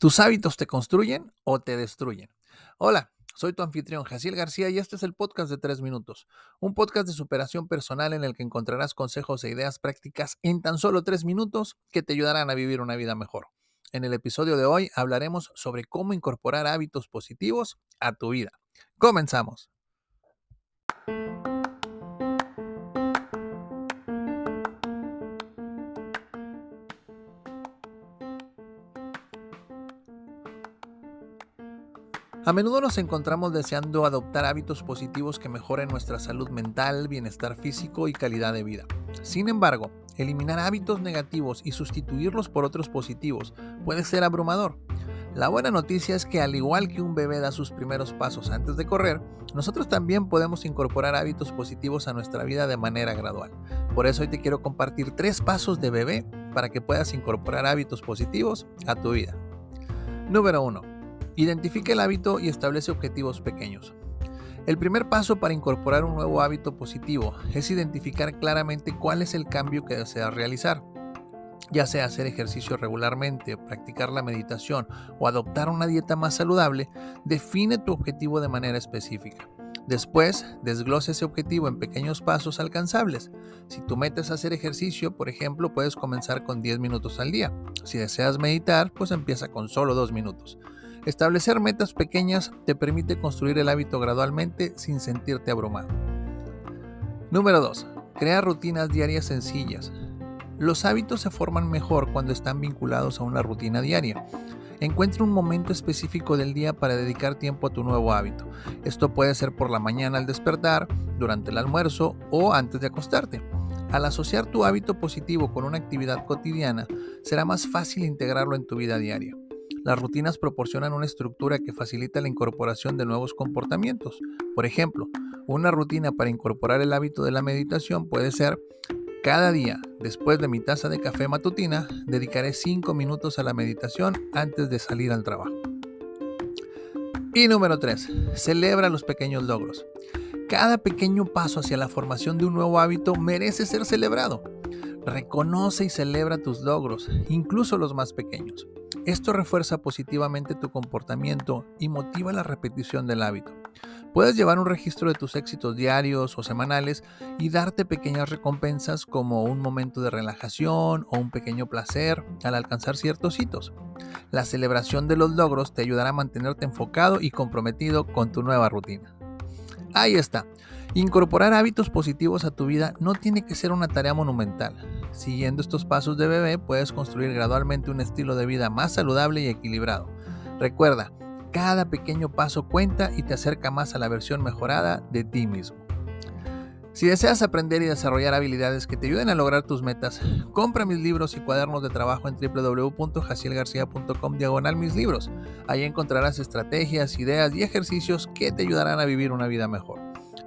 ¿Tus hábitos te construyen o te destruyen? Hola, soy tu anfitrión Jaciel García y este es el podcast de 3 minutos, un podcast de superación personal en el que encontrarás consejos e ideas prácticas en tan solo 3 minutos que te ayudarán a vivir una vida mejor. En el episodio de hoy hablaremos sobre cómo incorporar hábitos positivos a tu vida. Comenzamos. A menudo nos encontramos deseando adoptar hábitos positivos que mejoren nuestra salud mental, bienestar físico y calidad de vida. Sin embargo, eliminar hábitos negativos y sustituirlos por otros positivos puede ser abrumador. La buena noticia es que al igual que un bebé da sus primeros pasos antes de correr, nosotros también podemos incorporar hábitos positivos a nuestra vida de manera gradual. Por eso hoy te quiero compartir tres pasos de bebé para que puedas incorporar hábitos positivos a tu vida. Número 1 Identifica el hábito y establece objetivos pequeños. El primer paso para incorporar un nuevo hábito positivo es identificar claramente cuál es el cambio que deseas realizar. Ya sea hacer ejercicio regularmente, practicar la meditación o adoptar una dieta más saludable, define tu objetivo de manera específica. Después, desglosa ese objetivo en pequeños pasos alcanzables. Si tu meta es hacer ejercicio, por ejemplo, puedes comenzar con 10 minutos al día. Si deseas meditar, pues empieza con solo 2 minutos. Establecer metas pequeñas te permite construir el hábito gradualmente sin sentirte abrumado. Número 2. Crea rutinas diarias sencillas. Los hábitos se forman mejor cuando están vinculados a una rutina diaria. Encuentra un momento específico del día para dedicar tiempo a tu nuevo hábito. Esto puede ser por la mañana al despertar, durante el almuerzo o antes de acostarte. Al asociar tu hábito positivo con una actividad cotidiana, será más fácil integrarlo en tu vida diaria. Las rutinas proporcionan una estructura que facilita la incorporación de nuevos comportamientos. Por ejemplo, una rutina para incorporar el hábito de la meditación puede ser cada día, después de mi taza de café matutina, dedicaré 5 minutos a la meditación antes de salir al trabajo. Y número 3. Celebra los pequeños logros. Cada pequeño paso hacia la formación de un nuevo hábito merece ser celebrado. Reconoce y celebra tus logros, incluso los más pequeños. Esto refuerza positivamente tu comportamiento y motiva la repetición del hábito. Puedes llevar un registro de tus éxitos diarios o semanales y darte pequeñas recompensas como un momento de relajación o un pequeño placer al alcanzar ciertos hitos. La celebración de los logros te ayudará a mantenerte enfocado y comprometido con tu nueva rutina. Ahí está. Incorporar hábitos positivos a tu vida no tiene que ser una tarea monumental. Siguiendo estos pasos de bebé puedes construir gradualmente un estilo de vida más saludable y equilibrado. Recuerda, cada pequeño paso cuenta y te acerca más a la versión mejorada de ti mismo. Si deseas aprender y desarrollar habilidades que te ayuden a lograr tus metas, compra mis libros y cuadernos de trabajo en www.jacielgarcia.com diagonal mis libros. Ahí encontrarás estrategias, ideas y ejercicios que te ayudarán a vivir una vida mejor.